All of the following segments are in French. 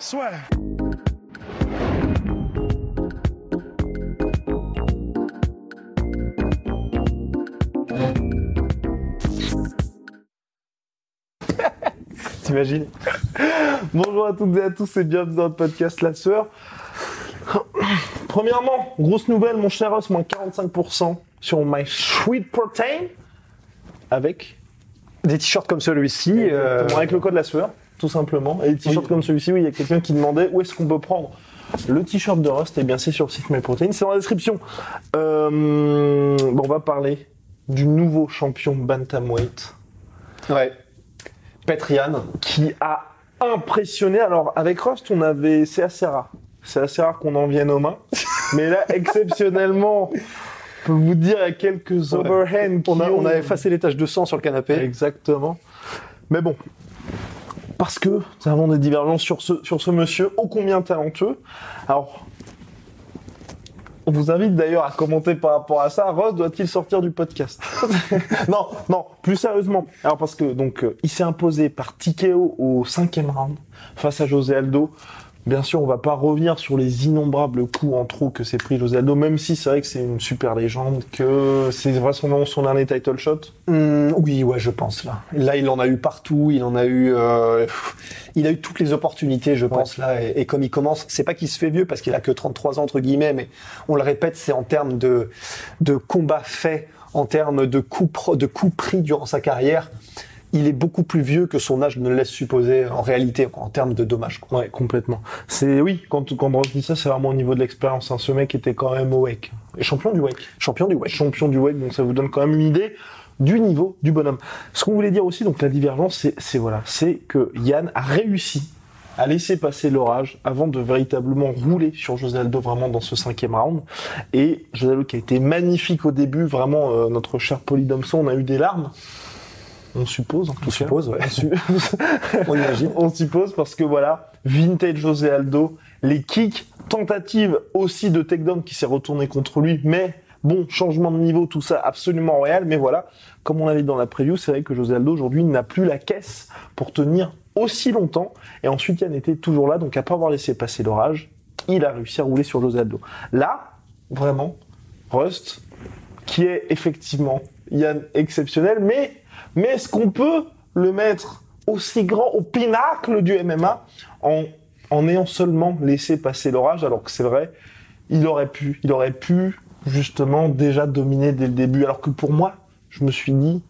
Soit. T'imagines? Bonjour à toutes et à tous et bienvenue dans le podcast La Sueur. Premièrement, grosse nouvelle, mon cher os, moins 45% sur My Sweet Protein avec, Des t-shirts comme celui-ci. euh, avec le code La Sueur, tout simplement. Et des t-shirts Oui. comme celui-ci, oui, il y a quelqu'un qui demandait où est-ce qu'on peut prendre le t-shirt de Rust. Et bien, c'est sur le site My Protein, c'est dans la description. Euh, bon, on va parler du nouveau champion Bantamweight. ouais. Petrian qui a impressionné. Alors avec Rust, on avait, c'est assez rare. C'est assez rare qu'on en vienne aux mains. Mais là, exceptionnellement, je peux vous dire, il y a quelques Ouais. overhands On, on a effacé les taches de sang sur le canapé. Exactement. Mais bon. Parce que nous avons des divergences sur ce, monsieur ô combien talentueux. Alors, on vous invite d'ailleurs à commenter par rapport à ça. Ross doit-il sortir du podcast? Non, non, plus sérieusement. Alors parce que donc euh, il s'est imposé par TKO au cinquième round face à José Aldo. Bien sûr, on va pas revenir sur les innombrables coups en trop que s'est pris José Aldo, même si c'est vrai que c'est une super légende, que c'est vraisemblablement son dernier title shot. Hum, oui, ouais, je pense là. Là, il en a eu partout. Il en a eu. euh, il a eu toutes les opportunités, je pense là. Et, et comme il commence, c'est pas qu'il se fait vieux parce qu'il a que 33 ans entre guillemets, mais on le répète, c'est en termes de de combats faits, en termes de coups de coups pris durant sa carrière. Il est beaucoup plus vieux que son âge ne le laisse supposer en réalité en termes de dommages. quoi. Ouais, complètement. C'est oui, quand quand Ross dit ça, c'est vraiment au niveau de l'expérience. hein. Ce mec était quand même au WEC et champion du WEC. Champion du WEC. champion du WEC, donc ça vous donne quand même une idée du niveau du bonhomme. Ce qu'on voulait dire aussi, donc la divergence, c'est, c'est voilà, c'est que Yann a réussi à laisser passer l'orage avant de véritablement rouler sur José Aldo vraiment dans ce cinquième round. Et José Aldo qui a été magnifique au début, vraiment euh, notre cher Polly Domson, on a eu des larmes. On suppose, en tout On cas. suppose, ouais. On imagine. on suppose parce que voilà, vintage José Aldo, les kicks, tentative aussi de takedown qui s'est retourné contre lui, mais bon, changement de niveau, tout ça absolument royal, mais voilà, comme on l'avait dit dans la preview, c'est vrai que José Aldo aujourd'hui n'a plus la caisse pour tenir aussi longtemps, et ensuite Yann était toujours là, donc après avoir laissé passer l'orage, il a réussi à rouler sur José Aldo. Là, vraiment, Rust, qui est effectivement Yann exceptionnel, mais, mais est-ce qu'on peut le mettre aussi grand au pinacle du MMA en, ayant seulement laissé passer l'orage, alors que c'est vrai, il aurait pu, justement déjà dominer dès le début, alors que pour moi, je me suis dit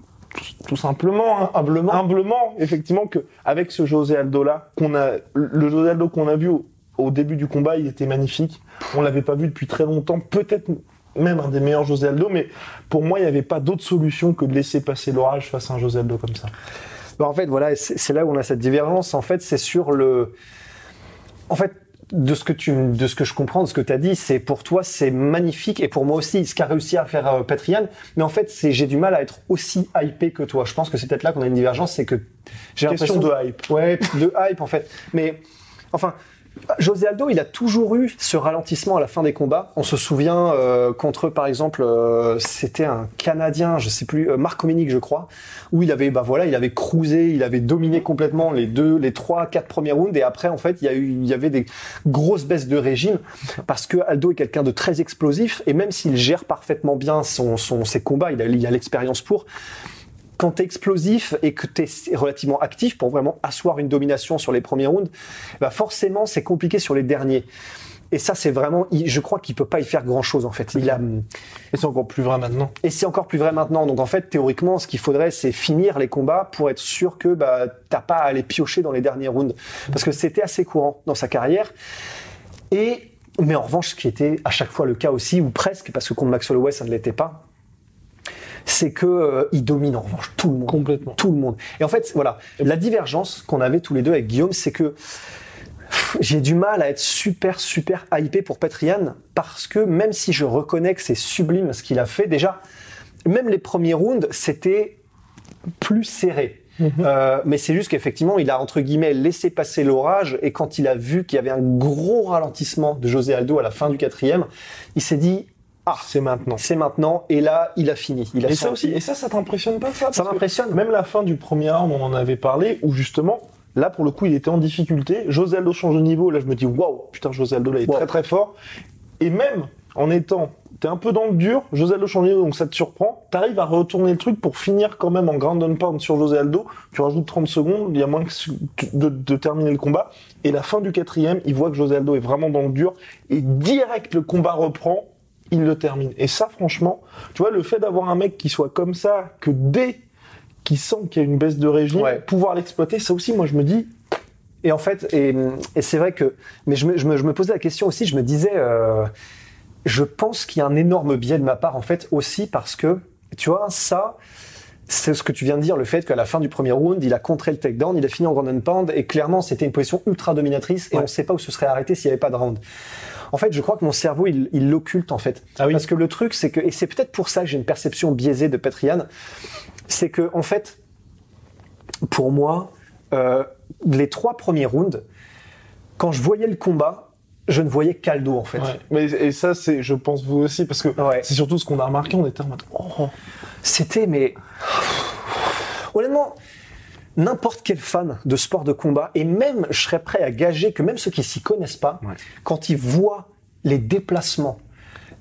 tout, simplement, hein, humblement, effectivement, que avec ce José Aldo là, qu'on a, le José Aldo qu'on a vu au, début du combat, il était magnifique. On l'avait pas vu depuis très longtemps, peut-être même un des meilleurs José Aldo, mais pour moi, il n'y avait pas d'autre solution que de laisser passer l'orage face à un José Aldo comme ça. Bah, en fait, voilà, c'est là où on a cette divergence. En fait, c'est sur le. En fait, de ce que tu, de ce que je comprends, de ce que tu as dit, c'est pour toi, c'est magnifique, et pour moi aussi, ce qu'a réussi à faire euh, Petrian. Mais en fait, c'est j'ai du mal à être aussi hypé que toi. Je pense que c'est peut-être là qu'on a une divergence, c'est que j'ai Question l'impression de hype. Ouais, de hype en fait. Mais enfin, José Aldo, il a toujours eu ce ralentissement à la fin des combats. On se souvient euh, contre, par exemple, euh, c'était un Canadien, je sais plus, euh, Marc Hominick, je crois, où il avait, bah voilà, il avait cruisé, il avait dominé complètement les deux, les trois, quatre premiers rounds, et après, en fait, il y a eu, il y avait des grosses baisses de régime parce que Aldo est quelqu'un de très explosif, et même s'il gère parfaitement bien son, son, ses combats, il a, il a l'expérience pour quand t'es explosif et que t'es relativement actif pour vraiment asseoir une domination sur les premiers rounds, bah forcément c'est compliqué sur les derniers. Et ça, c'est vraiment, je crois qu'il peut pas y faire grand chose en fait. Il a, Et c'est encore plus vrai maintenant. et c'est encore plus vrai maintenant. Donc en fait, théoriquement, ce qu'il faudrait, c'est finir les combats pour être sûr que bah, t'as pas à aller piocher dans les derniers rounds, parce que c'était assez courant dans sa carrière. Et mais en revanche, ce qui était à chaque fois le cas aussi, ou presque, parce que contre Max Holloway, ça ne l'était pas, c'est que euh, il domine en revanche tout le monde. Complètement. Tout le monde. Et en fait, voilà, la divergence qu'on avait tous les deux avec Guillaume, c'est que j'ai du mal à être super, super hypé pour Petrian parce que même si je reconnais que c'est sublime ce qu'il a fait, déjà, même les premiers rounds, c'était plus serré. Euh, mais c'est juste qu'effectivement, il a entre guillemets laissé passer l'orage et quand il a vu qu'il y avait un gros ralentissement de José Aldo à la fin du quatrième, il s'est dit ah C'est maintenant. c'est maintenant et là il a fini. Il a Et ça aussi, et ça, ça t'impressionne pas ça? Ça m'impressionne. Même la fin du premier round, on en avait parlé, où justement, là pour le coup, il était en difficulté. José Aldo change de niveau. Là, je me dis, waouh, putain, José Aldo là, il est Wow. très très fort. Et même en étant, t'es un peu dans le dur, José Aldo change de niveau, donc ça te surprend. T'arrives à retourner le truc pour finir quand même en ground and pound sur José Aldo. Tu rajoutes 30 secondes, il y a moins que de, de terminer le combat. Et la fin du quatrième, il voit que José Aldo est vraiment dans le dur. Et direct, le combat reprend. Il le termine. Et ça, franchement, tu vois, le fait d'avoir un mec qui soit comme ça, que dès qu'il sent qu'il y a une baisse de régime, Ouais. pouvoir l'exploiter, ça aussi, moi, je me dis, Et en fait, et, et c'est vrai que, mais je me, je, me, je me posais la question aussi, je me disais, euh, je pense qu'il y a un énorme biais de ma part, en fait, aussi parce que, tu vois, ça, c'est ce que tu viens de dire, le fait qu'à la fin du premier round, il a contré le takedown, il a fini en ground and pound, et clairement, c'était une position ultra dominatrice, et Ouais. on ne sait pas où ce serait arrêté s'il n'y avait pas de round. En fait, je crois que mon cerveau, il il l'occulte, en fait. Ah oui. Parce que le truc, c'est que, et c'est peut-être pour ça que j'ai une perception biaisée de Petrian, c'est que, en fait, pour moi, euh, les trois premiers rounds, quand je voyais le combat, je ne voyais qu'Aldo en fait. Ouais. Mais, et ça, c'est, je pense vous aussi, parce que Ouais. c'est surtout ce qu'on a remarqué, on était en mode, oh, C'était, mais. Honnêtement, n'importe quel fan de sport de combat, et même, je serais prêt à gager que même ceux qui s'y connaissent pas, Ouais. quand ils voient les déplacements,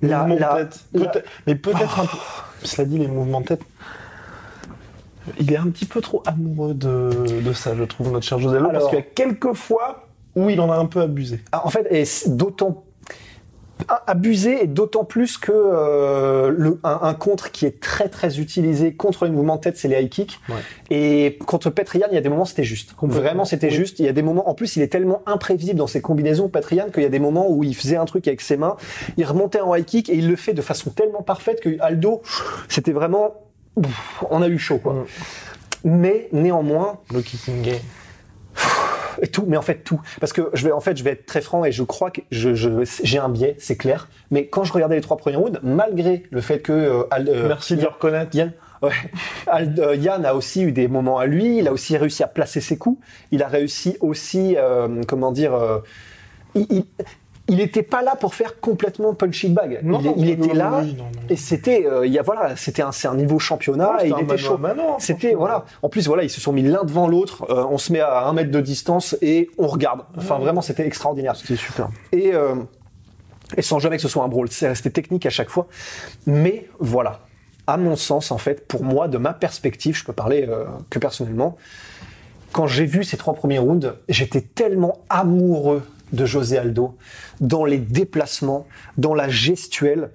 les la- mouvements de la- tête. la- mais peut-être un peu, cela dit, les mouvements de tête. Il est un petit peu trop amoureux de, de ça, je trouve, notre cher José Aldo, parce qu'il y a quelques fois où il en a un peu abusé. Ah, En fait, et d'autant abusé et d'autant plus que euh, le, un, un contre qui est très très utilisé contre les mouvements de tête, c'est les high kicks. Ouais. Et contre Petrian, il y a des moments c'était juste. Vraiment, c'était Oui. juste. Il y a des moments. En plus, il est tellement imprévisible dans ses combinaisons, Petrian, qu'il y a des moments où il faisait un truc avec ses mains, il remontait en high kick et il le fait de façon tellement parfaite que Aldo, c'était vraiment, on a eu chaud quoi. Mm. Mais néanmoins, Le kicking game. Et tout, mais en fait tout. Parce que je vais, en fait, je vais être très franc et je crois que je, j'ai un biais, c'est clair. Mais quand je regardais les trois premiers rounds, malgré le fait que euh, Al- euh, Merci de le reconnaître. Yann, ouais, Al- euh, Yann a aussi eu des moments à lui. Il a aussi réussi à placer ses coups. Il a réussi aussi, euh, comment dire, euh, il, il, il était pas là pour faire complètement punching bag. Non, il non, il non, était là et c'était, euh, il y a voilà, c'était un, c'est un niveau championnat Ouais, et il était chaud. C'était voilà. En plus voilà, ils se sont mis l'un devant l'autre. euh, on se met à un mètre de distance et on regarde. Enfin Ouais. vraiment, c'était extraordinaire. C'était super. Et euh, et sans jamais que ce soit un brawl, c'est resté technique à chaque fois. Mais voilà, à mon sens en fait, pour moi, de ma perspective, je peux parler que personnellement. Quand j'ai vu ces trois premiers rounds, j'étais tellement amoureux de José Aldo dans les déplacements, dans la gestuelle.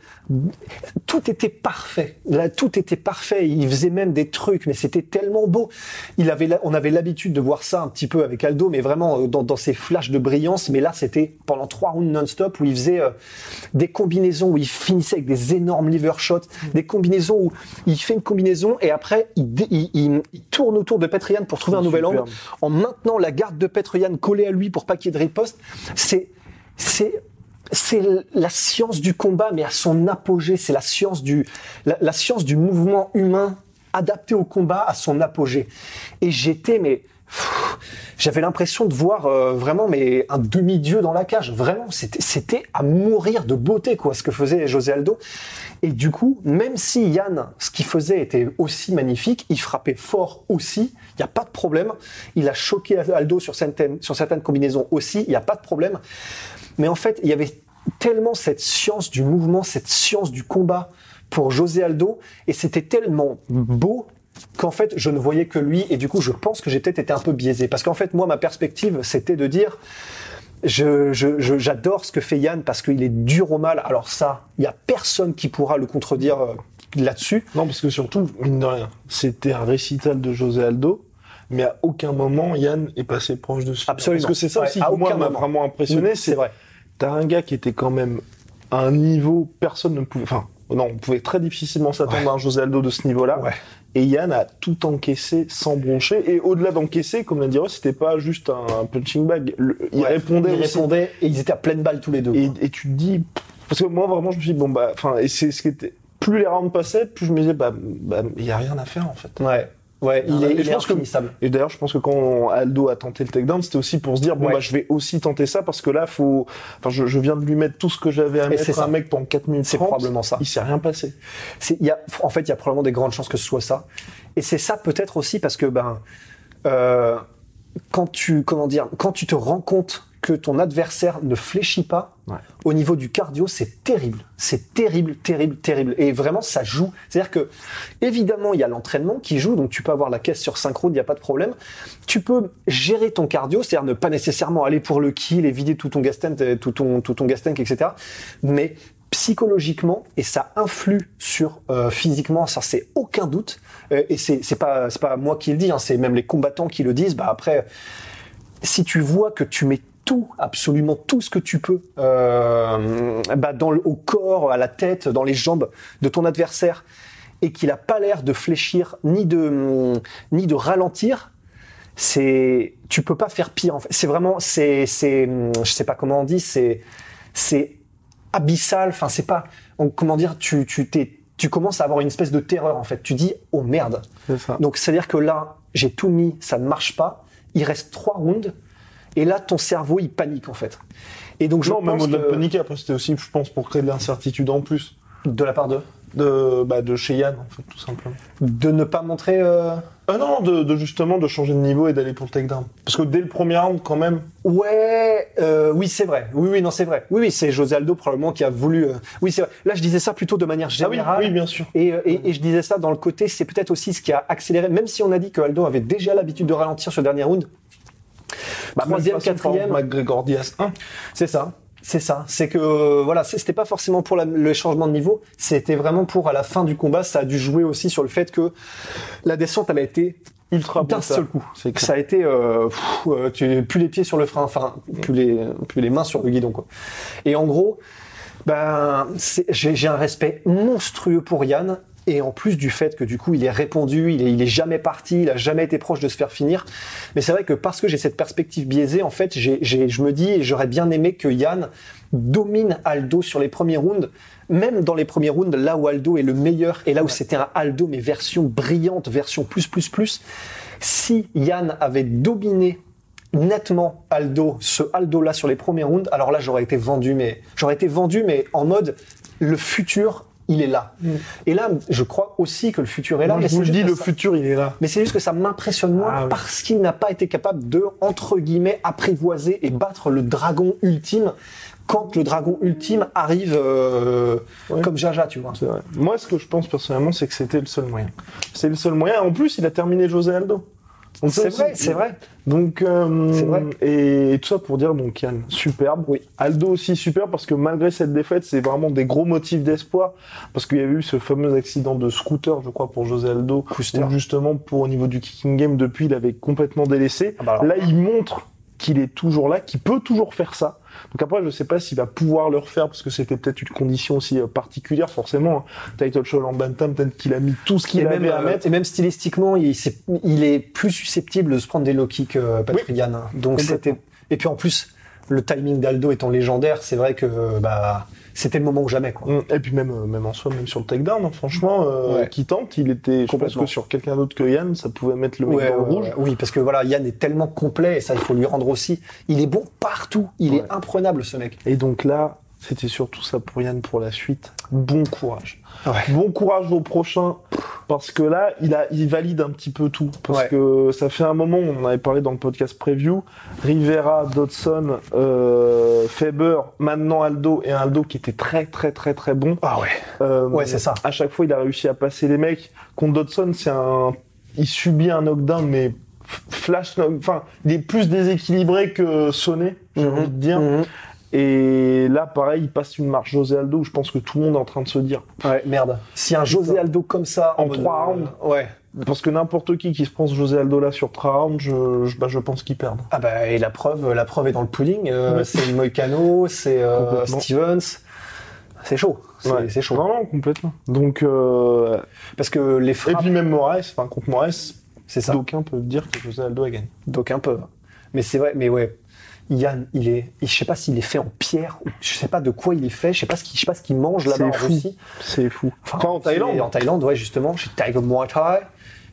Tout était parfait. Là, tout était parfait. Il faisait même des trucs, mais c'était tellement beau. Il avait, on avait l'habitude de voir ça un petit peu avec Aldo, mais vraiment euh, dans, dans ses flashs de brillance. Mais là, c'était pendant trois rounds non-stop où il faisait euh, des combinaisons où il finissait avec des énormes liver shots, des combinaisons où il fait une combinaison et après il, il- il- il tourne autour de Petrian pour trouver un nouvel angle en maintenant la garde de Petroyan collée à lui pour pas qu'il y ait de riposte. C'est, c'est, c'est la science du combat, mais à son apogée. C'est la science du, la, science du mouvement humain adapté au combat à son apogée. Et j'étais, mais, j'avais l'impression de voir euh, vraiment mais un demi-dieu dans la cage. Vraiment, c'était, à mourir de beauté, quoi, ce que faisait José Aldo. Et du coup, même si Yann, ce qu'il faisait était aussi magnifique, il frappait fort aussi, il n'y a pas de problème. Il a choqué Aldo sur certaines, sur certaines combinaisons aussi, il n'y a pas de problème. Mais en fait, il y avait tellement cette science du mouvement, cette science du combat pour José Aldo, et c'était tellement beau qu'en fait, je ne voyais que lui, et du coup, je pense que j'ai peut-être été un peu biaisé. Parce qu'en fait, moi, ma perspective, c'était de dire, je, je- je- j'adore ce que fait Yann parce qu'il est dur au mal. Alors ça, il y a personne qui pourra le contredire euh, là-dessus. Non, parce que surtout, mine de rien, c'était un récital de José Aldo, mais à aucun moment Yann est passé proche de ce Absolument. Parce que c'est ça Ouais, aussi qui, moi, m'a vraiment impressionné. Oui, c'est vrai. T'as un gars qui était quand même à un niveau, personne ne pouvait. Enfin, Non, on pouvait très difficilement s'attendre à un José Aldo de ce niveau-là. Ouais. Et Yann a tout encaissé sans broncher. Et au-delà d'encaisser, comme l'a dit Ross, c'était pas juste un punching bag. Le- il Ouais. répondait Il aussi. répondait et ils étaient à pleine balle tous les deux. Et, tu te dis, parce que moi vraiment, je me suis dit, bon bah, enfin, et c'est ce qui était, plus les rounds passaient, plus je me disais, bah, bah, il y a rien à faire en fait. Ouais. Ouais, il est, il je est pense que-. Et d'ailleurs, je pense que quand Aldo a tenté le takedown, c'était aussi pour se dire, bon Ouais. bah, je vais aussi tenter ça parce que là, faut, enfin, je, je viens de lui mettre tout ce que j'avais à Et mettre c'est à un mec pendant 4 minutes C'est 30. probablement ça. Il s'est rien passé. C'est- il y a, en fait, il y a probablement des grandes chances que ce soit ça. Et c'est ça peut-être aussi parce que ben, euh, quand tu, comment dire, quand tu te rends compte que ton adversaire ne fléchit pas Ouais. au niveau du cardio, c'est terrible. C'est terrible, terrible, terrible. Et vraiment, ça joue. C'est-à-dire que, évidemment, il y a l'entraînement qui joue, donc tu peux avoir la caisse sur synchro, il n'y a pas de problème. Tu peux gérer ton cardio, c'est-à-dire ne pas nécessairement aller pour le kill et vider tout ton gas tank, euh, tout ton, tout ton gas tank, etc. Mais psychologiquement, et ça influe sur euh, physiquement, ça c'est aucun doute. Euh, et c'est c'est pas c'est pas moi qui le dis, hein, c'est même les combattants qui le disent. Bah après, si tu vois que tu mets tout, absolument tout ce que tu peux, euh, bah dans le, au corps, à la tête, dans les jambes de ton adversaire, et qu'il a pas l'air de fléchir ni de ni de ralentir, c'est tu peux pas faire pire. En fait, c'est vraiment c'est c'est je sais pas comment on dit, c'est c'est abyssal. Enfin, c'est pas on- comment dire. Tu tu t'es tu commences à avoir une espèce de terreur en fait. Tu dis oh merde. C'est ça. Donc c'est-à-dire que là, j'ai tout mis, ça ne marche pas. Il reste trois rounds. Et là, ton cerveau, il panique en fait. Et donc je non, même pense au-delà de que- paniquer, après, c'était aussi, je pense, pour créer de l'incertitude en plus. de la part de De, bah, de chez Yann, en fait, tout simplement. de ne pas montrer. euh, Ah non, de, de justement de changer de niveau et d'aller pour le takedown. Parce que dès le premier round, quand même, Ouais, euh, oui, c'est vrai. Oui, oui, non, c'est vrai. Oui, oui, c'est José Aldo probablement qui a voulu. euh, Oui, c'est vrai. Là, je disais ça plutôt de manière ah oui, générale. oui, bien sûr. Et, euh, et, et je disais ça dans le côté, c'est peut-être aussi ce qui a accéléré, même si on a dit que Aldo avait déjà l'habitude de ralentir sur le dernier round. Bah, Troisième, quatrième. McGregor Diaz 1. C'est ça. C'est ça. C'est que euh, voilà, c'était pas forcément pour la- le changement de niveau, c'était vraiment pour à la fin du combat, ça a dû jouer aussi sur le fait que la descente elle a été Ultra d'un seul coup. Ça a été euh, pff, euh, tu plus les pieds sur le frein, enfin plus les plus les mains sur le guidon quoi. Et en gros, ben j'ai un respect monstrueux pour Yann. Et en plus du fait que du coup il est répondu, il est, il est jamais parti, il a jamais été proche de se faire finir. Mais c'est vrai que parce que j'ai cette perspective biaisée, en fait, j'ai, j'ai- je me dis, j'aurais bien aimé que Yann domine Aldo sur les premiers rounds, même dans les premiers rounds, là où Aldo est le meilleur et là où c'était un Aldo mais version brillante, version plus plus plus. Si Yann avait dominé nettement Aldo, ce Aldo là sur les premiers rounds, alors là j'aurais été vendu, mais j'aurais été vendu, mais en mode le futur. Il est là. Et là, je crois aussi que le futur est là. Moi, mais je vous le dis, que le ça- futur, il est là. mais c'est juste que ça m'impressionne moins Ah oui. parce qu'il n'a pas été capable de, entre guillemets, apprivoiser et battre le dragon ultime quand le dragon ultime arrive euh, Ouais. comme Jaja, tu vois. Vrai. Moi, ce que je pense personnellement, c'est que c'était le seul moyen. C'est le seul moyen. En plus, il a terminé José Aldo. C'est vrai, c'est vrai. Donc, euh, vrai. Et tout ça pour dire, donc Yann, superbe. Oui. Aldo aussi super parce que malgré cette défaite, c'est vraiment des gros motifs d'espoir. Parce qu'il y avait eu ce fameux accident de scooter, je crois, pour José Aldo. Où justement, pour au niveau du kicking game, depuis, il avait complètement délaissé. Ah bah. Là, il montre qu'il est toujours là, qu'il peut toujours faire ça. Donc après, je sais pas s'il va pouvoir le refaire parce que c'était peut-être une condition aussi euh, particulière, forcément. hein. Title show en bantam, peut-être qu'il a mis tout ce qu'il avait même, à euh, mettre. et même stylistiquement, il, est plus susceptible de se prendre des low kicks, euh, Patrick Yann. Donc c'était. Et puis en plus, le timing d'Aldo étant légendaire, c'est vrai que bah c'était le moment ou jamais, quoi. Mm. Et puis même, euh, même en soi, même sur le takedown, hein, franchement, euh, Ouais. qui tente, il était, je pense que sur quelqu'un d'autre que Yann, ça pouvait mettre le mec Ouais, dans le ouais, rouge. Oui, parce que voilà, Yann est tellement complet et ça, il faut lui rendre aussi. Il est bon partout. Il est imprenable, ce mec. Et donc là, c'était surtout ça pour Yann pour la suite. Bon courage. Ouais. Bon courage au prochain, parce que là, il a, il valide un petit peu tout. Parce Ouais. que ça fait un moment, on en avait parlé dans le podcast preview, Rivera, Dodson, euh, Faber, maintenant Aldo, et un Aldo qui était très très très très bon. Ah ouais. Euh, Ouais, c'est ça. À chaque fois, il a réussi à passer les mecs. Contre Dodson, c'est un, il subit un knockdown, mais flash, enfin, il est plus déséquilibré que sonné, j'ai Mhm. envie de dire. Mhm. Et là, pareil, il passe une marche José Aldo où je pense que tout le monde est en train de se dire. Ouais, merde. Si un José Aldo comme ça En trois euh, rounds. Ouais. Parce que n'importe qui qui se pense José Aldo là sur 3 rounds, je, je, bah, je pense qu'il perd. Ah bah et la preuve, la preuve est dans le pooling. Euh. C'est Moicano, c'est euh. Stevens. c'est chaud. C'est Ouais. chaud. Non, non, complètement. Donc, euh, Parce que les et frappes, puis même Moraes, enfin, contre Moraes, c'est ça. d'aucuns peuvent dire que José Aldo a gagné. D'aucuns peuvent. Mais c'est vrai, mais ouais. Yann, il est, je sais pas s'il est fait en pierre, je sais pas de quoi il est fait, je sais pas ce qu'il, sais pas ce qu'il mange là-bas en C'est fou. Russie. C'est fou. Enfin, en Thaïlande. En Thaïlande, ouais, justement, chez Tiger Muay Thai.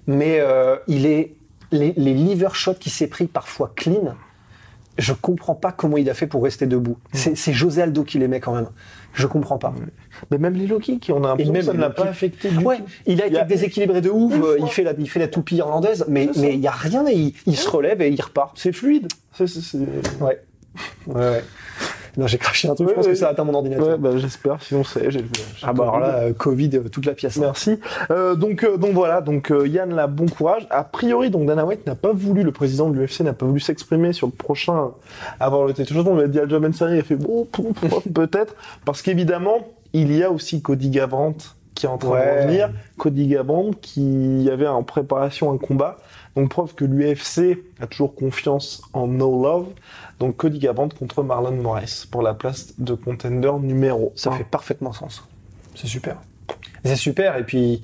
Mais euh, il est, les, les liver shots qui s'est pris parfois clean, je comprends pas comment il a fait pour rester debout. C'est, c'est José Aldo qui les met quand même. Je comprends pas. Mais même les low kicks, on a l'impression que ça ne l'a pas affecté du Ouais, tout. il a été a- déséquilibré de ouf. Euh. Il fait la, il fait la toupie irlandaise, mais mais il y a rien. Il, il se relève et il repart. C'est fluide. C'est, c'est- Ouais. Ouais. Non, j'ai craché un truc. Ouais, je pense ouais. que ça atteint mon ordinateur. Ouais, bah, j'espère. Sinon, c'est, j'ai le. j'ai Ah bah alors là, euh, Covid, euh, toute la pièce. Merci. Euh, donc, euh, donc voilà, donc euh, Yann là, bon courage. A priori, donc Dana White n'a pas voulu, le président de l'UFC n'a pas voulu s'exprimer sur le prochain avoir le titre. On lui a dit à Joe Mansari, il a fait bon, pou- peut-être, parce qu'évidemment, il y a aussi Cody Garbrandt qui est en train de revenir. Cody Garbrandt qui avait en préparation un combat. Donc preuve que l'UFC a toujours confiance en No Love. Donc Cody Garbrandt contre Marlon Moraes pour la place de contender numéro Ça fait parfaitement sens. C'est super. C'est super. Et puis,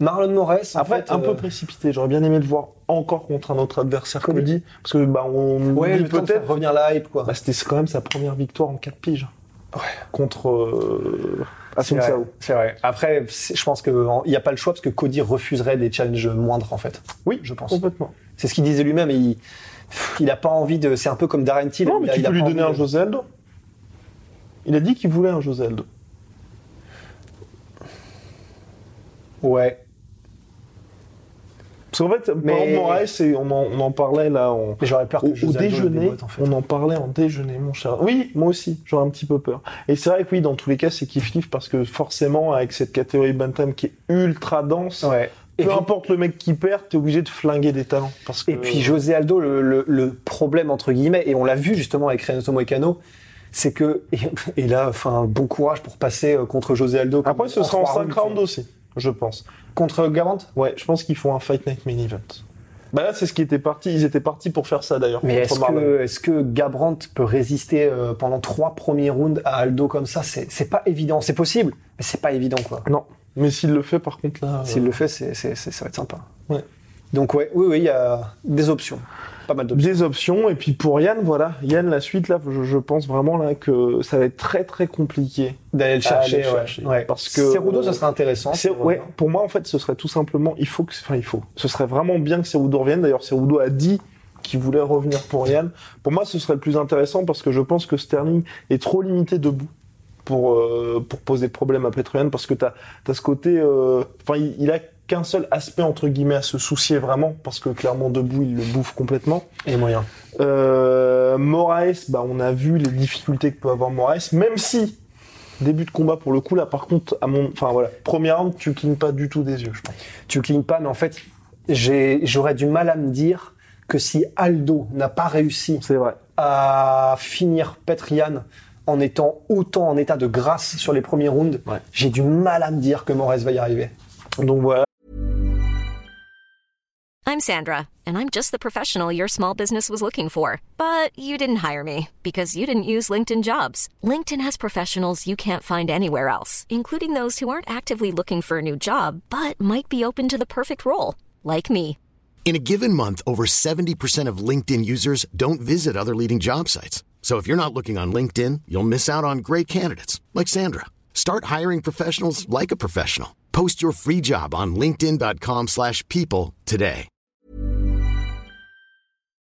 Marlon Moraes, Après, fait, un euh, peu précipité. J'aurais bien aimé le voir encore contre un autre adversaire Cody. Cody. Parce que, bah, on Ouais, peut-être. revenir la hype, quoi. Bah, c'était quand même sa première victoire en 4 piges. Ouais. Contre euh, c'est Asun vrai. Sao. C'est vrai. Après, je pense qu'il n'y a pas le choix parce que Cody refuserait des challenges moindres, en fait. Oui, je pense. Complètement. C'est ce qu'il disait lui-même. Il, il a pas envie de. C'est un peu comme Darren Till. Non, il mais a- tu il a peux lui donner un José. Il a dit qu'il voulait un José. Ouais. Parce qu'en fait, Mais- Moraes, on en, on en parlait là Mais j'aurais peur que au, au déjeuner. en fait. On en parlait en déjeuner, mon cher. Oui, moi aussi, j'aurais un petit peu peur. Et c'est vrai que oui, dans tous les cas, c'est kiff-kiff parce que forcément, avec cette catégorie Bantam qui est ultra dense, Ouais. Peu importe le mec qui perd, t'es obligé de flinguer des talents. Parce que... Et puis José Aldo, le, le- le problème entre guillemets, et on l'a vu justement avec Renato Moicano, c'est que et, et là, enfin, bon courage pour passer euh, contre José Aldo. Après, ce sera en trois 5 rounds aussi, je pense. contre Garant. Ouais, je pense qu'ils font un Fight Night Main Event. Bah là, c'est ce qui était parti. Ils étaient partis pour faire ça d'ailleurs. Mais est-ce que, que Gabrant peut résister euh, pendant trois premiers rounds à Aldo comme ça? C'est pas évident. C'est possible, mais c'est pas évident quoi. Non. Mais s'il le fait, par contre, là. S'il euh, le fait, c'est, c'est- c'est- ça va être sympa. Ouais. Donc ouais, oui, oui, il y a des options, pas mal d'options. Des options. Et puis pour Yann, voilà. Yann, la suite, là, je, je pense vraiment là que ça va être très très compliqué. D'aller le chercher, Aller ouais. chercher. ouais. Parce que- Cerudo, ça serait intéressant. C'est- ouais, pour moi, en fait, ce serait tout simplement, il faut que, enfin, il faut. Ce serait vraiment bien que Cerudo revienne. D'ailleurs, Cerudo a dit qu'il voulait revenir pour Yann. Pour moi, ce serait le plus intéressant parce que je pense que Sterling est trop limité debout pour euh, pour poser problème à Petroyan parce que t'as as ce côté, euh, enfin, il, il a qu'un seul aspect entre guillemets à se soucier vraiment parce que clairement debout, il le bouffe complètement. Et moyen. Euh, Moraes, bah, on a vu les difficultés que peut avoir Moraes, même si début de combat pour le coup là, par contre, à mon, enfin voilà, première round, tu clignes pas du tout des yeux, je pense. tu clignes pas, mais en fait, j'aurais du mal à me dire que si Aldo n'a pas réussi C'est vrai. à finir Petrian en étant autant en état de grâce sur les premiers rounds, Ouais. j'ai du mal à me dire que Moraes va y arriver. Donc voilà. I'm Sandra, and I'm just the professional your small business was looking for. But you didn't hire me because you didn't use LinkedIn jobs. LinkedIn has professionals you can't find anywhere else, including those who aren't actively looking for a new job but might be open to the perfect role, like me. In a given month, over 70% of LinkedIn users don't visit other leading job sites. So if you're not looking on LinkedIn, you'll miss out on great candidates like Sandra. Start hiring professionals like a professional. Post your free job on linkedin.com/people slash people today.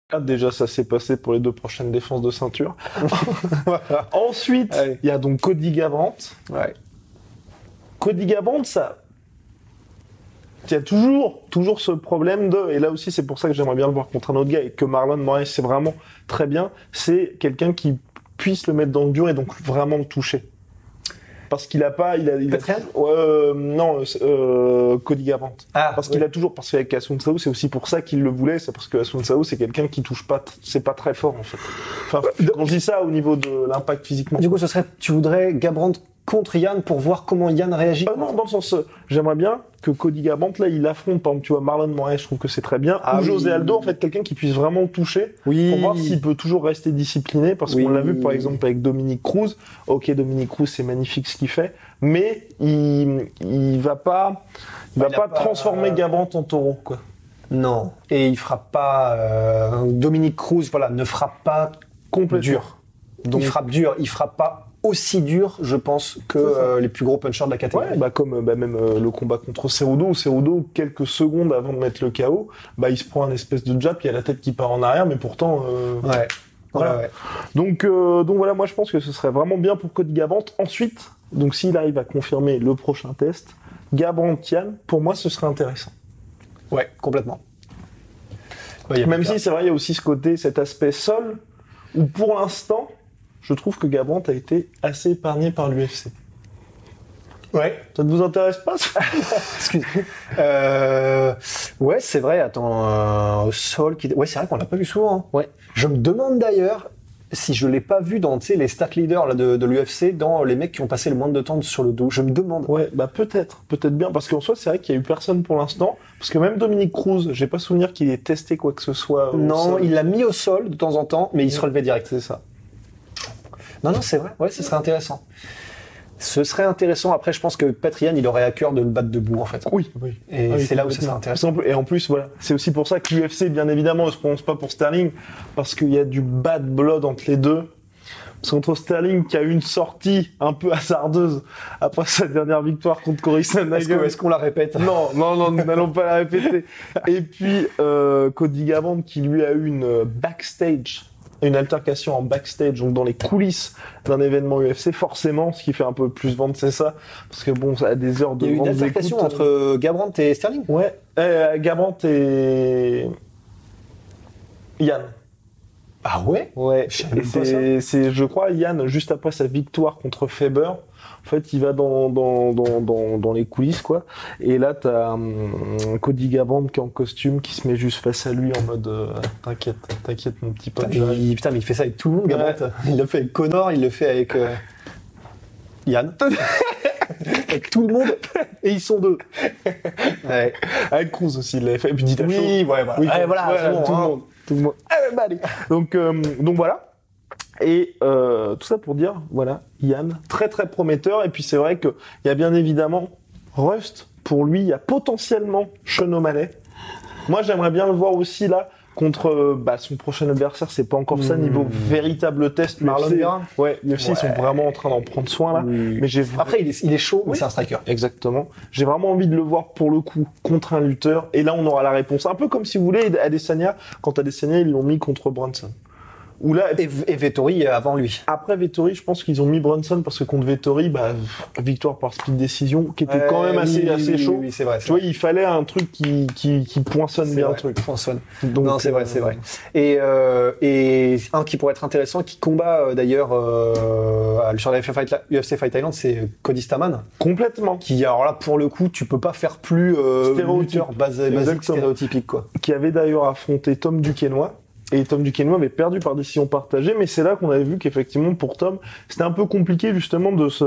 Ah, Déjà, ça s'est passé pour les deux prochaines défenses de ceinture. Ensuite, il y a donc Cody Garbrandt. Ouais. Cody Garbrandt, ça. Il y a toujours, toujours ce problème de, et là aussi c'est pour ça que j'aimerais bien le voir contre un autre gars et que Marlon Moraes c'est vraiment très bien, c'est quelqu'un qui puisse le mettre dans le dur et donc vraiment le toucher. Parce qu'il a pas, il a, il a euh, non, euh, Cody Garbrandt. Ah, Parce qu'il a toujours, parce qu'avec Asun Sao, c'est aussi pour ça qu'il le voulait, c'est parce que Asun Sao, c'est quelqu'un qui touche pas, c'est pas très fort, en fait. Enfin, je dis ça au niveau de l'impact physiquement. Du coup, ce serait, tu voudrais Gabrant contre Yann pour voir comment Yann réagit. Ah non, dans le sens, euh, j'aimerais bien que Cody Garbrandt, là, il affronte, par exemple, tu vois, Marlon Moraes, je trouve que c'est très bien. Ah ou oui. José Aldo, en fait, quelqu'un qui puisse vraiment le toucher. Oui. Pour voir s'il peut toujours rester discipliné, parce Oui. qu'on l'a vu, par exemple, avec Dominique Cruz. Ok, Dominique Cruz, c'est magnifique ce qu'il fait, mais il, il va pas, il va Il pas, pas- transformer Garbrandt en taureau, quoi. Non. Et il frappe pas. euh, Dominique Cruz, voilà, ne frappe pas Complètement. dur. Donc- il frappe dur. Il frappe pas aussi dur, je pense, que euh, les plus gros punchers de la catégorie. Ouais, bah comme euh, bah, même euh, le combat contre Cerudo, où Cerudo, quelques secondes avant de mettre le KO, bah il se prend un espèce de jab, il y a la tête qui part en arrière, mais pourtant, euh, Ouais. Voilà. Ouais. Donc, euh, donc voilà, moi je pense que ce serait vraiment bien pour Cody Garbrandt. Ensuite, donc s'il arrive à confirmer le prochain test, Garbrandt Yann, pour moi ce serait intéressant. Ouais, complètement. Ouais, Même si c'est vrai, il y a aussi ce côté, cet aspect sol, où pour l'instant, je trouve que Garbrandt a été assez épargné par l'UFC. Ouais. Ça ne vous intéresse pas ça? Excuse. Euh, ouais, c'est vrai. Attends, euh, au sol qui. Ouais, c'est vrai qu'on l'a pas vu souvent. hein. Ouais. Je me demande d'ailleurs si je l'ai pas vu dans tu sais, les stat leaders là, de, de l'UFC, dans les mecs qui ont passé le moins de temps sur le dos. Je me demande. Ouais, bah peut-être, peut-être bien, parce qu'en soi c'est vrai qu'il y a eu personne pour l'instant, parce que même Dominique Cruz, j'ai pas souvenir qu'il ait testé quoi que ce soit. au Non, sol. il l'a mis au sol de temps en temps, mais il se relevait direct. c'est ça. Non, non, c'est vrai. Ouais, ce serait intéressant. Ce serait intéressant. Après, je pense que Patrian, il aurait à cœur de le battre debout, en fait. Oui, oui. Et Ah oui, c'est là où ça serait intéressant. Et en plus, voilà, c'est aussi pour ça que l'UFC, bien évidemment, ne se prononce pas pour Sterling, parce qu'il y a du bad blood entre les deux. Parce qu'entre Sterling, qui a eu une sortie un peu hasardeuse après sa dernière victoire contre Cory Sandhagen. est-ce qu'on la répète? Non, non, non, nous n'allons pas la répéter. Et puis, euh, Cody Garbrandt, qui lui a eu une backstage, une altercation en backstage, donc dans les coulisses d'un événement UFC, forcément, ce qui fait un peu plus vendre, c'est ça. Parce que bon, ça a des heures de Il y a eu une altercation écoutes. entre euh, Garbrandt et Sterling? Ouais, euh, Garbrandt et Yann. Ah ouais? Ouais, c'est, je crois, Yann, juste après sa victoire contre Faber, en fait, il va dans, dans, dans, les coulisses, quoi. Et là, t'as hum, Cody Garbrandt qui est en costume, qui se met juste face à lui en mode euh, T'inquiète, t'inquiète, mon petit pote. putain, il, putain, mais il fait ça avec tout le monde. Il l'a fait avec Connor, il le fait avec euh, Yann. avec tout le monde. Et ils sont deux. Ouais. Avec Cruz aussi, il l'avait fait. Et puis. Oui, ouais, voilà. Oui, Ouais, voilà, bon, tout le hein. monde. Tout le monde. Everybody. Donc, euh, donc voilà. Et euh, tout ça pour dire, voilà, Yann, très très prometteur. Et puis c'est vrai qu'il y a bien évidemment Rust. Pour lui, il y a potentiellement O'Malley. Moi, j'aimerais bien le voir aussi là contre euh, bah, son prochain adversaire. C'est pas encore ça Hmm. niveau véritable test. Marlon. Vera Ouais, l'UFC ils sont vraiment en train d'en prendre soin là. Mais j'ai Après, il est, il est chaud, mais Oui. c'est un striker. Exactement. J'ai vraiment envie de le voir pour le coup contre un lutteur. Et là, on aura la réponse. Un peu comme si vous voulez Adesanya. Quand Adesanya, ils l'ont mis contre Brunson. Ou là, Et, et Vettori avant lui. après Vettori, je pense qu'ils ont mis Brunson parce que contre Vettori, bah, victoire par split décision, qui était quand même assez, oui, assez oui, chaud. Oui, c'est vrai. Tu vois, il fallait un truc qui, qui, qui poinçonne bien le truc. François. Donc, non, c'est vrai, euh, c'est vrai. Et, euh, et un qui pourrait être intéressant, qui combat euh, d'ailleurs euh, sur la UFC Fight, UFC Fight Island, c'est Cody Staman. Complètement. Qui, alors là, pour le coup, tu peux pas faire plus euh, Stéréotype. lutteur bas- basique stéréotypique, quoi. Qui avait d'ailleurs affronté Tom Duquesnoy. Et Tom Duquesnoy avait perdu par décision partagée, mais c'est là qu'on avait vu qu'effectivement pour Tom, c'était un peu compliqué justement de se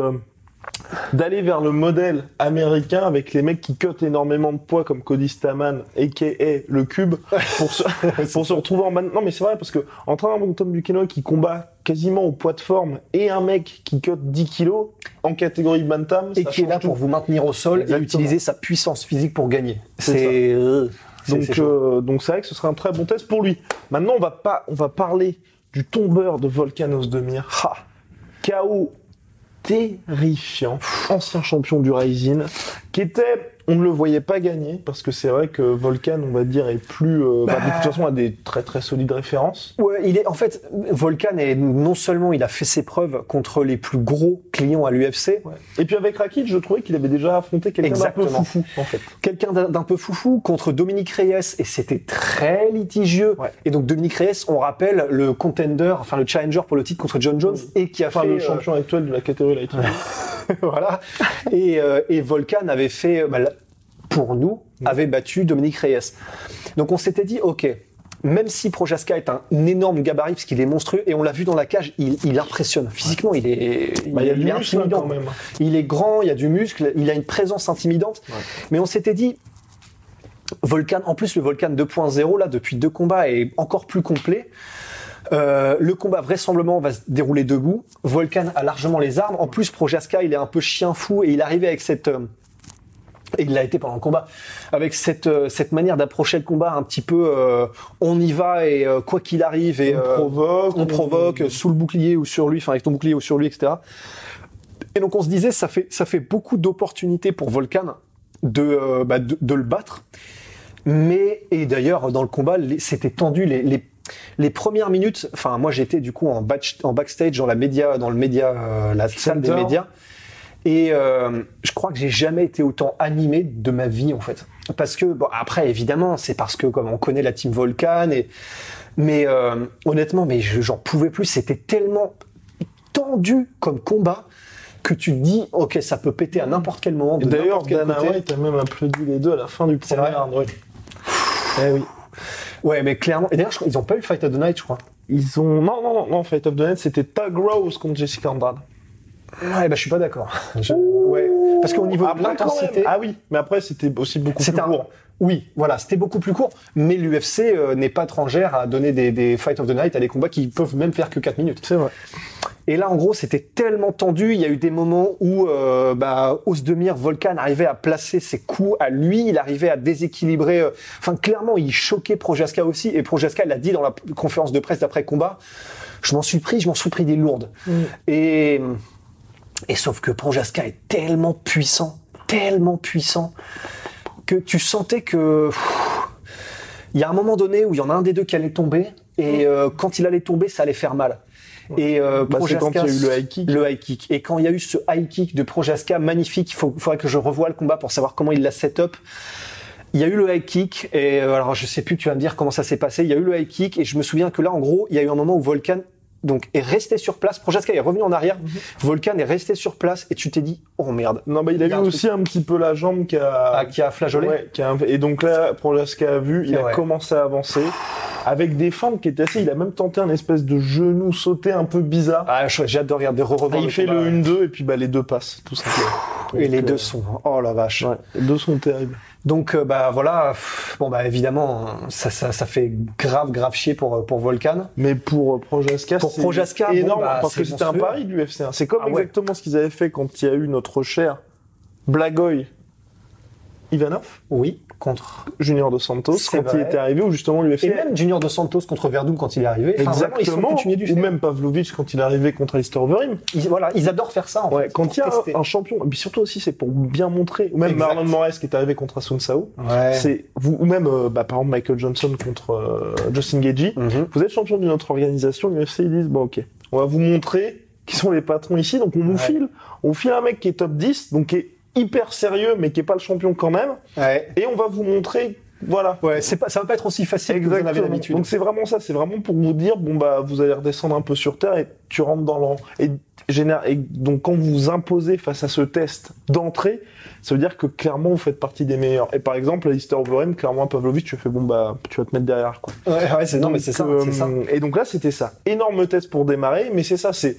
d'aller vers le modèle américain avec les mecs qui cotent énormément de poids comme Cody Staman aka le cube pour se, pour se retrouver en non mais c'est vrai parce que entre un Tom Duquesnoy qui combat quasiment au poids de forme et un mec qui cote 10 kilos en catégorie bantam Et ça qui est là tout. pour vous maintenir au sol Exactement. et utiliser sa puissance physique pour gagner. C'est- Donc, euh, donc c'est vrai que ce serait un très bon test pour lui. Maintenant, on va pas, on va parler du tombeur de Volkanos Demir. Ha KO terrifiant, ancien champion du Rising, qui était, on ne le voyait pas gagner parce que c'est vrai que Volkan, on va dire, est plus, euh, bah, de toute façon, a des très très solides références. Ouais, il est en fait Volkan est non seulement il a fait ses preuves contre les plus gros clients à l'UFC, Et puis avec Rakic, je trouvais qu'il avait déjà affronté quelqu'un d'un peu foufou, en fait. quelqu'un d'un peu foufou contre Dominique Reyes et c'était très litigieux. Ouais. Et donc Dominique Reyes, on rappelle le contender, enfin le challenger pour le titre contre John Jones et qui a Enfin, fait le euh, champion actuel de la catégorie light. voilà. Et, euh, et Volkan avait fait, euh, bah, pour nous, avait battu Dominique Reyes. Donc on s'était dit, ok, même si Projaska est un énorme gabarit parce qu'il est monstrueux et on l'a vu dans la cage, il, il impressionne physiquement. Il est, Bah, il y a du est muscle, hein, intimidant. quand même. Il est grand, il y a du muscle, il a une présence intimidante. Mais on s'était dit, Volcan, en plus le Volcan 2.0 là depuis deux combats est encore plus complet. Euh, le combat vraisemblablement va se dérouler debout. Volcan a largement les armes. En plus, Projaska, il est un peu chien fou et il arrivait avec cette euh, et il l'a été pendant le combat avec cette euh, cette manière d'approcher le combat un petit peu euh, on y va et euh, quoi qu'il arrive et On euh, provoque, on provoque sous le bouclier ou sur lui, enfin avec ton bouclier ou sur lui, etc. Et donc on se disait ça fait ça fait beaucoup d'opportunités pour Volcan de, euh, bah, de de le battre. Mais et d'ailleurs dans le combat c'était tendu les, les les premières minutes. Enfin moi j'étais du coup en, batch, en backstage dans la média dans le média euh, la salle des médias. Et euh, je crois que j'ai jamais été autant animé de ma vie en fait. Parce que bon après évidemment c'est parce que comme on connaît la team Volcan et mais euh, honnêtement mais je- j'en pouvais plus. C'était tellement tendu comme combat que tu te dis ok ça peut péter à n'importe quel moment. D'ailleurs, Dana. White a même applaudi les deux à la fin du C'est premier vrai round. ouais. Eh oui. Ouais mais clairement et d'ailleurs ils ont pas eu le fight of the night je crois. Ils ont. Non, non, non, non, Fight of the Night, c'était Tag Rose contre Jessica Andrade. Ouais bah je suis pas d'accord. Je- Ouais parce qu'au niveau de Après, l'intensité. Ah oui, mais après, c'était aussi beaucoup plus C'était un- court. Oui, voilà, c'était beaucoup plus court. Mais l'UFC euh, n'est pas étrangère à donner des, des Fight of the Night à des combats qui peuvent même faire que 4 minutes. C'est vrai. Et là, en gros, c'était tellement tendu. Il y a eu des moments où euh, bah, Ozdemir Volkan arrivait à placer ses coups à lui. Il arrivait à déséquilibrer. euh, Enfin, clairement, il choquait Projaska aussi. Et Projaska l'a dit dans la conférence de presse d'après combat. Je m'en suis pris, je m'en suis pris des lourdes. Et, et sauf que Projaska est tellement puissant, tellement puissant, que tu sentais que il y a un moment donné où il y en a un des deux qui allait tomber et euh, quand il allait tomber, ça allait faire mal. Et euh, Bah, c'est quand il y a eu le high kick. le high kick. Et quand il y a eu ce high kick de Projaska, magnifique, il faut, faudrait que je revoie le combat pour savoir comment il l'a set up. Il y a eu le high kick et euh, alors je sais plus, tu vas me dire comment ça s'est passé. Il y a eu le high kick et je me souviens que là, en gros, il y a eu un moment où Volkan donc est resté sur place. Projaska est revenu en arrière. Mhm. Volkan est resté sur place et tu t'es dit, oh merde, Non, bah, il a Il a vu un aussi un petit peu la jambe qui a. ah, qui a flageolé. Ouais, qui a un- Et donc là, Projaska a vu, il a commencé à avancer avec des feintes qui étaient assez. Il a même tenté un espèce de genou sauté un peu bizarre. Ah, de regarder, re-revoir Ah, il fait combat, le ouais. 1-2 et puis bah les deux passent, tout simplement. Et les deux euh, sont, oh la vache. Ouais, les deux sont terribles. Donc euh, bah voilà, bon bah évidemment ça, ça ça fait grave grave chier pour pour Volcan. Mais pour euh, Projaska, Pour c'est Projaska, bon, énorme bah, parce que c'était un pari de l'UFC. C'est comme Ah ouais. exactement ce qu'ils avaient fait quand il y a eu notre cher Blagoy Ivanov, Oui, contre Junior de Santos, quand il était arrivé, où justement l'UFC et même Junior dos Santos contre Verdum quand il est arrivé. Enfin, Exactement, du ou même Pavlovich quand il est arrivé contre Alistair Overeem. Ils, voilà, ils adorent faire ça. En Ouais, fait, quand il y a tester. un, champion, et puis surtout aussi c'est pour bien montrer, ou même Exact. Marlon Moraes qui est arrivé contre Asun Sao, Ouais. c'est vous ou même euh, bah, par exemple Michael Johnson contre euh, Justin Gagey, Mhm. vous êtes champion d'une autre organisation, l'UFC ils disent bon ok, on va vous montrer qui sont les patrons ici, donc on vous Ouais. file, on file un mec qui est top 10, donc qui est hyper sérieux mais qui est pas le champion quand même, Ouais. et on va vous montrer voilà. Ouais, c'est pas, ça va pas être aussi facile que vous en avez l'habitude. Donc c'est vraiment ça, c'est vraiment pour vous dire bon bah vous allez redescendre un peu sur terre et tu rentres dans le rang. Et, et donc quand vous vous imposez face à ce test d'entrée, ça veut dire que clairement vous faites partie des meilleurs. Et par exemple, à Lister Overeem, clairement Pavlovich, tu fais bon bah tu vas te mettre derrière quoi. Ouais, ouais, c'est non, mais c'est ça, euh, ça. Et donc là c'était ça, énorme test pour démarrer, mais c'est ça, c'est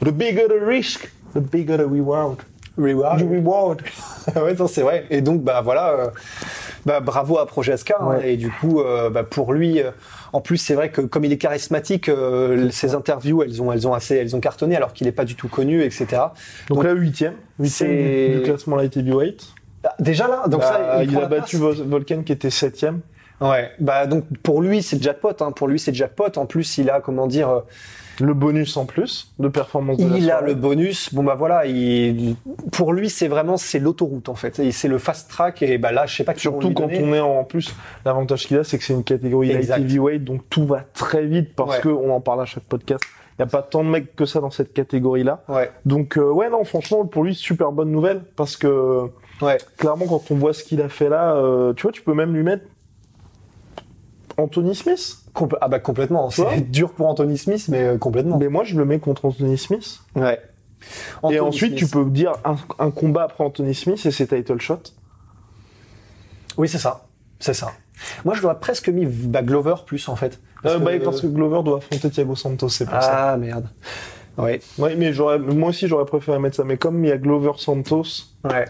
the bigger the risk, the bigger the reward. Reward. The reward. ouais, non, c'est vrai. Et donc, bah voilà, euh, bah, bravo à Projaska. hein. Ouais. et du coup, euh, bah, pour lui, euh, en plus, c'est vrai que comme il est charismatique, euh, ses interviews, elles ont, elles ont assez, elles ont cartonné, alors qu'il est pas du tout connu, etc. Donc, Donc, là huitième, huitième c'est- du, du classement light heavyweight. Ah, déjà là, donc Bah, ça, il, a battu place. Vol- Volkan qui était septième. Ouais. Bah donc pour lui, c'est jackpot. Hein. Pour lui, c'est jackpot. En plus, il a comment dire. euh, Le bonus en plus de performance de la Il a le bonus. Bon bah voilà, il, pour lui c'est vraiment c'est l'autoroute en fait. C'est le fast track et bah là je sais pas Surtout quand donner. on est en plus, l'avantage qu'il a, c'est que c'est une catégorie light heavyweight, donc tout va très vite parce Ouais. que on en parle à chaque podcast. Il n'y a pas tant de mecs que ça dans cette catégorie-là. Ouais. Donc euh, ouais, non, franchement, pour lui, super bonne nouvelle parce que Ouais. clairement, quand on voit ce qu'il a fait là, euh, tu vois, tu peux même lui mettre Anthony Smith. Compl- ah bah complètement. C'est dur pour Anthony Smith, mais euh, complètement. Mais moi, je le mets contre Anthony Smith. Ouais. et ensuite, tu peux dire un, un combat après Anthony Smith et c'est title shot. Oui c'est ça. C'est ça. Moi, je l'aurais presque mis bah, Glover plus en fait. Euh, bah, parce que Glover doit affronter Thiago Santos, c'est pour ça. Ah merde. Ouais. Ouais, mais j'aurais, moi aussi j'aurais préféré mettre ça. Mais comme il y a Glover Santos, Ouais.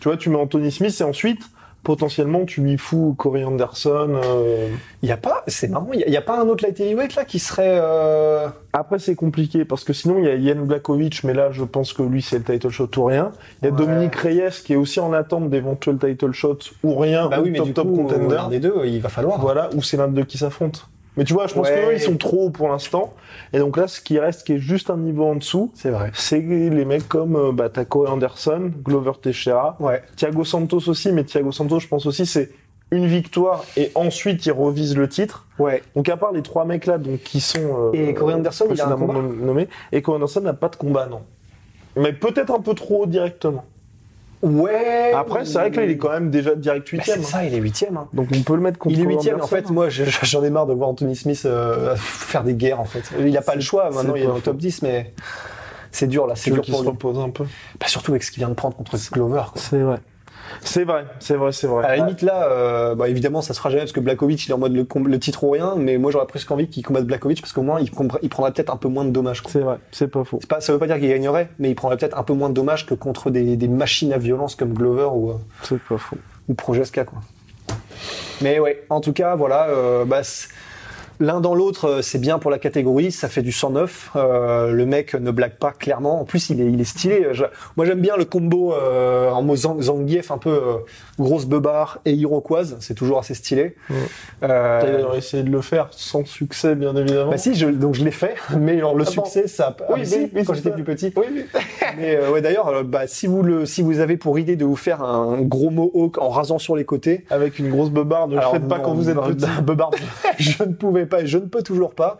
tu vois, tu mets Anthony Smith et ensuite, potentiellement, tu lui fous Corey Anderson. euh. Il y a pas, c'est marrant, il y, a- il y a pas un autre light heavyweight là qui serait. euh, Après, c'est compliqué parce que sinon, il y a Yann Blakovic, mais là, je pense que lui, c'est le title shot ou rien. Il y a Ouais. Dominique Reyes qui est aussi en attente d'éventuels title shots ou rien, Bah ou oui, mais top du top coup, contender. des deux, il va falloir. Voilà, ou c'est l'un de deux qui s'affrontent. Mais tu vois, je pense Ouais. ils sont trop hauts pour l'instant. Et donc là, ce qui reste, qui est juste un niveau en dessous, C'est vrai. c'est les mecs comme euh, bah, t'as Corey Anderson, Glover Teixeira, Ouais. Thiago Santos aussi, mais Thiago Santos, je pense aussi, c'est une victoire et ensuite il revise le titre. Ouais. Donc à part les trois mecs là, donc qui sont euh, Et Corey Anderson, il a un combat nom- nommés, et Corey Anderson n'a pas de combat, non. Mais peut-être un peu trop haut directement. Ouais. Après, c'est vrai que là, il est quand même déjà direct Bah, huitième. c'est ça, il est huitième. hein. Donc on peut le mettre contre Il est huitième. En fait, moi, je- j'en ai marre de voir Anthony Smith euh, faire des guerres. En fait, il a pas le choix. Maintenant, il est dans le top 10, mais c'est dur là. C'est dur qu'il pour se un peu? Bah, surtout avec ce qu'il vient de prendre contre Glover. quoi. C'est vrai. C'est vrai, c'est vrai, c'est vrai. À la limite là, euh, bah, évidemment, ça se fera jamais parce que Blakovic il est en mode le, titre ou rien. Mais moi, j'aurais presque envie qu'il combatte Blakovic parce qu'au moins, il, il prendra peut-être un peu moins de dommages. C'est vrai, c'est pas faux. Pas, ça veut pas dire qu'il gagnerait, mais il prendrait peut-être un peu moins de dommages que contre des, des machines à violence comme Glover ou, euh, C'est pas faux. ou Projeska quoi. Mais ouais, en tout cas, voilà, euh, bah, l'un dans l'autre, euh, c'est bien pour la catégorie, ça fait du 109. Euh, le mec ne blague pas clairement. En plus, il est, il est stylé. Je- moi, j'aime bien le combo euh, en mot Zang- Zangief, un peu euh, grosse beubare et iroquoise. C'est toujours assez stylé. Ouais. Euh, T'as d'ailleurs essayé de le faire sans succès, bien évidemment. bah si, je, donc je l'ai fait, mais le Ah bon succès, ça, a- Oui, ah, oui, si, oui, quand j'étais plus petit. Oui, oui. Mais euh, ouais, d'ailleurs, euh, bah, si vous le, si vous avez pour idée de vous faire un gros mohawk en rasant sur les côtés, Avec une grosse beubare, ne le faites pas quand vous êtes petit. beubare, je ne pouvais pas, et je ne peux toujours pas.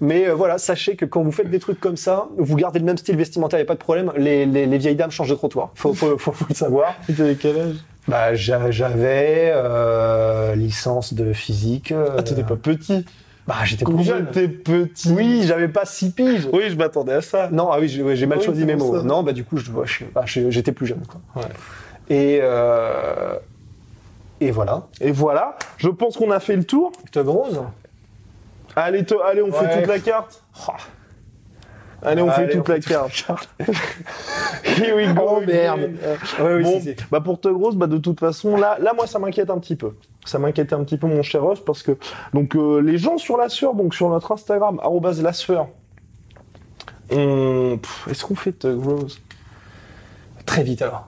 Mais euh, voilà, sachez que quand vous faites des trucs comme ça, vous gardez le même style vestimentaire, il n'y a pas de problème. Les, les, les vieilles dames changent de trottoir. Faut, faut, faut, faut le savoir. T'avais quel âge? Bah, j'a- j'avais euh, licence de physique. euh, Ah, t'étais pas petit. Bah, j'étais plus jeune. t'es petit Oui, j'avais pas six piges. Oui, je m'attendais à ça. Non, ah oui, j'ai ouais, mal Oui, choisi mes mots. ça. Non, bah du coup, je, bah, j'étais plus jeune. Quoi. Ouais. Et, euh, et voilà. Et voilà, je pense qu'on a fait le tour. Octobre Rose Allez, te- allez on fait toute la carte. Allez, on fait Allez, toute on la fait carte. Here we go. Oh, merde. Ouais, oui, bon, si, si. bah pour te grosse, bah de toute façon, là, là moi ça m'inquiète un petit peu. Ça m'inquiète un petit peu mon cher Ross parce que donc euh, les gens sur la sueur, donc sur notre Instagram @lassueur. on- Est-ce qu'on fait Tug Rose Très vite alors.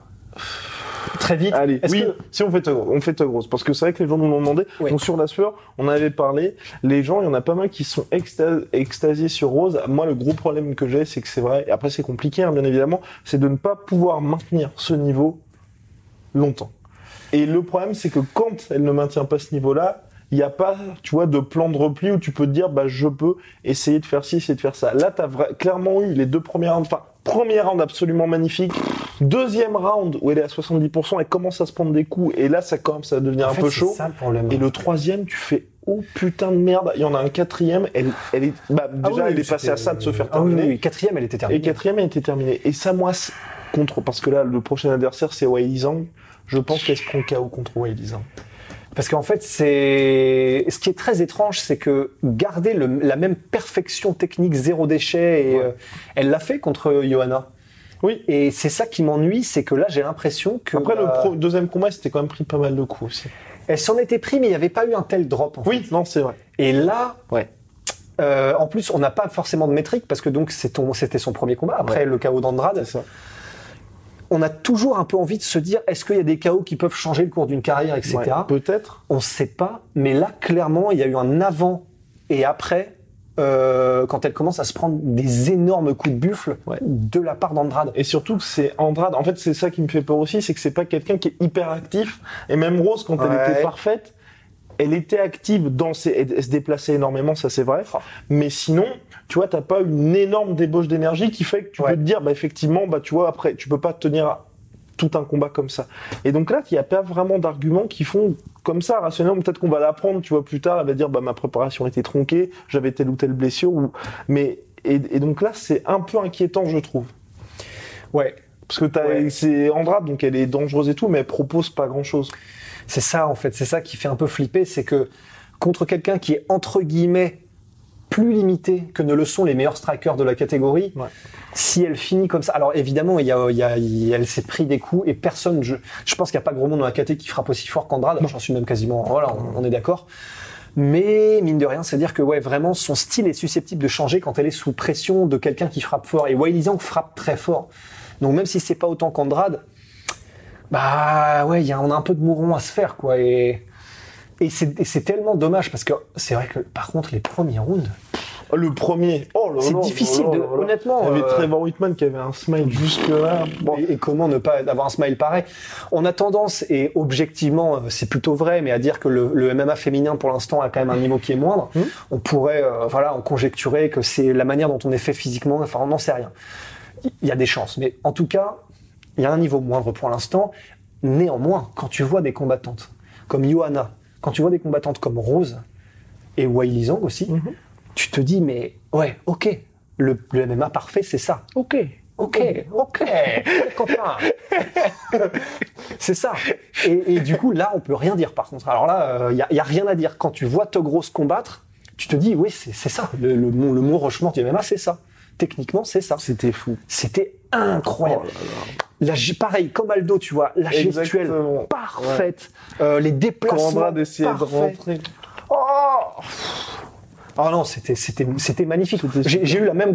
Très vite. Allez, Est-ce oui, que- si on fait on fait Tug Rose parce que c'est vrai que les gens nous l'ont demandé. Ouais. Donc sur la sueur, on avait parlé. Les gens, il y en a pas mal qui sont exta- extasiés sur Rose. Moi, le gros problème que j'ai, c'est que c'est vrai. Et après, c'est compliqué, hein, bien évidemment, c'est de ne pas pouvoir maintenir ce niveau longtemps. Et le problème, c'est que quand elle ne maintient pas ce niveau-là, il n'y a pas, tu vois, de plan de repli où tu peux te dire, bah, je peux essayer de faire ci, essayer de faire ça. Là, tu as clairement eu les deux premières enfin, premier round absolument magnifique. Deuxième round où elle est à 70%, elle commence à se prendre des coups, et là, ça commence à devenir En un fait, peu chaud. ça le problème. Et le troisième, tu fais, oh putain de merde, il y en a un quatrième, elle, elle est, bah, Ah déjà, oui, elle est passée à ça de se faire Ah terminer. oui, oui. Quatrième, elle était Et terminée. quatrième, elle était terminée. Et ça, moi, contre, parce que là, le prochain adversaire, c'est Weili Zhang. Je pense qu'elle se prend KO contre Weili Zhang. Parce qu'en fait, c'est ce qui est très étrange, c'est que garder le- la même perfection technique, zéro déchet, et Ouais. euh, elle l'a fait contre Johanna. Oui. Et c'est ça qui m'ennuie, c'est que là, j'ai l'impression que Après, le pro- deuxième combat, c'était quand même pris pas mal de coups aussi. elle s'en était pris, mais il n'y avait pas eu un tel drop. En fait. Oui, non, c'est vrai. Et là, Ouais. euh, en plus, on n'a pas forcément de métrique parce que donc c'était son premier combat après Ouais. le KO d'Andrade. C'est ça. On a toujours un peu envie de se dire est-ce qu'il y a des KO qui peuvent changer le cours d'une carrière, etc. Ouais, Peut-être. On ne sait pas, mais là, clairement, il y a eu un avant et après euh, quand elle commence à se prendre des énormes coups de buffle Ouais. de la part d'Andrade. Et surtout que c'est Andrade. En fait, c'est ça qui me fait peur aussi, c'est que c'est pas quelqu'un qui est hyper actif. Et même Rose, quand elle était parfaite, elle était active dans ses, elle, se déplaçait énormément, ça c'est vrai. Oh. Mais sinon, tu vois, t'as pas une énorme débauche d'énergie qui fait que tu Ouais. peux te dire, bah effectivement, bah tu vois, après, tu peux pas tenir tout un combat comme ça. Et donc là, il n'y a pas vraiment d'arguments qui font comme ça, rationnellement, peut-être qu'on va l'apprendre, tu vois, plus tard, elle va dire, bah ma préparation était tronquée, j'avais telle ou telle blessure, ou, mais, et, et donc là, c'est un peu inquiétant, je trouve. Ouais. Parce que t'as, Ouais. c'est Andrade, donc elle est dangereuse et tout, mais elle propose pas grand chose. C'est ça en fait, c'est ça qui fait un peu flipper, c'est que contre quelqu'un qui est entre guillemets plus limité que ne le sont les meilleurs strikers de la catégorie, Ouais. si elle finit comme ça, alors évidemment, il y a, il y a- il- elle s'est pris des coups et personne, je, je pense qu'il n'y a pas gros monde dans la caté qui frappe aussi fort qu'Andrade, j'en suis même quasiment, voilà, on, on est d'accord. Mais mine de rien, c'est dire que ouais, vraiment, son style est susceptible de changer quand elle est sous pression de quelqu'un qui frappe fort. Et Wiley Zhang frappe très fort. Donc même si c'est pas autant qu'Andrade, bah ouais, il y a, on a un peu de mouron à se faire, quoi. Et, et c'est tellement dommage parce que c'est vrai que par contre, les premiers rounds, Oh, Le premier. Oh là c'est difficile de, honnêtement. Il y avait euh, Trevor Whitman qui avait un smile jusque là. Bon. Et, et comment ne pas avoir un smile pareil? On a tendance, et objectivement, euh, c'est plutôt vrai, mais à dire que le, le MMA féminin, pour l'instant, a quand même un niveau qui est moindre. Mhm. On pourrait, euh, voilà, en conjecturer que c'est la manière dont on est fait physiquement. Enfin, on n'en sait rien. Il y a des chances, mais en tout cas, il y a un niveau moindre pour l'instant. Néanmoins, quand tu vois des combattantes comme Johanna, quand tu vois des combattantes comme Rose et Wiley Zhang aussi, Mhm. tu te dis, mais ouais, ok, le, le MMA parfait, c'est ça. Ok. Ok, ok, copain. c'est ça. Et, et du coup, là, on peut rien dire par contre. Alors là, il y, a, y a rien à dire. Quand tu vois Tug Rose combattre, tu te dis, oui, c'est ça. Le, le, mot- le mot rochement du MMA, c'est ça. Techniquement, c'est ça. C'était fou. C'était incroyable. Oh là là. La, pareil, comme Aldo, tu vois, la gestuelle parfaite, Euh, les Quand déplacements essayait de rentrer. Oh Ah non, c'était c'était c'était magnifique. J'ai eu la même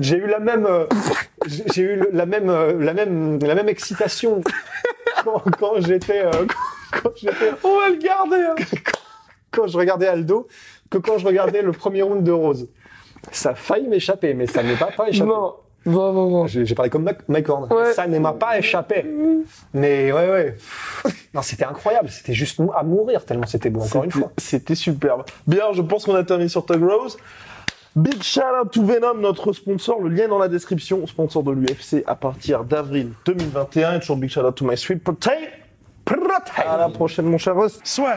j'ai eu la même euh, j'ai eu la même euh, la même la même excitation quand, quand j'étais euh, quand, quand j'étais On va le garder. hein. quand je regardais Aldo que quand je regardais le premier round de Rose. Ça a failli m'échapper, mais ça m'est pas, pas échappé. Non. J'ai parlé comme Mike- Horn. Ouais. Ça ne m'a pas échappé. Mais ouais, ouais. Non, c'était incroyable. C'était juste à mourir tellement c'était beau, encore une fois. C'était superbe. Bien, je pense qu'on a terminé sur Tug Rose. Big shout out to Venom, notre sponsor. Le lien est dans la description. Sponsor de l'UFC à partir d'avril 2021. Et toujours big shout out to my sweet protein. Protein. À la prochaine, mon cher Russ. Soit.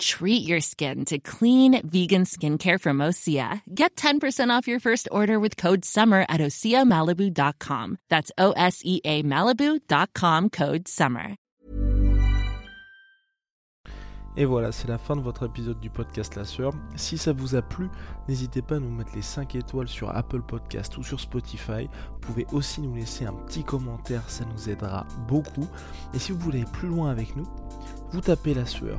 Treat your skin to clean, vegan skincare from Osea. Get 10% off your first order with code SUMMER at OseaMalibu.com. That's O S E A Malibu.com code SUMMER. Et voilà, c'est la fin de votre épisode du podcast La Sœur. Si ça vous a plu, n'hésitez pas à nous mettre les 5 étoiles sur Apple Podcast ou sur Spotify. Vous pouvez aussi nous laisser un petit commentaire, ça nous aidera beaucoup. Et si vous voulez aller plus loin avec nous, vous tapez La Sueur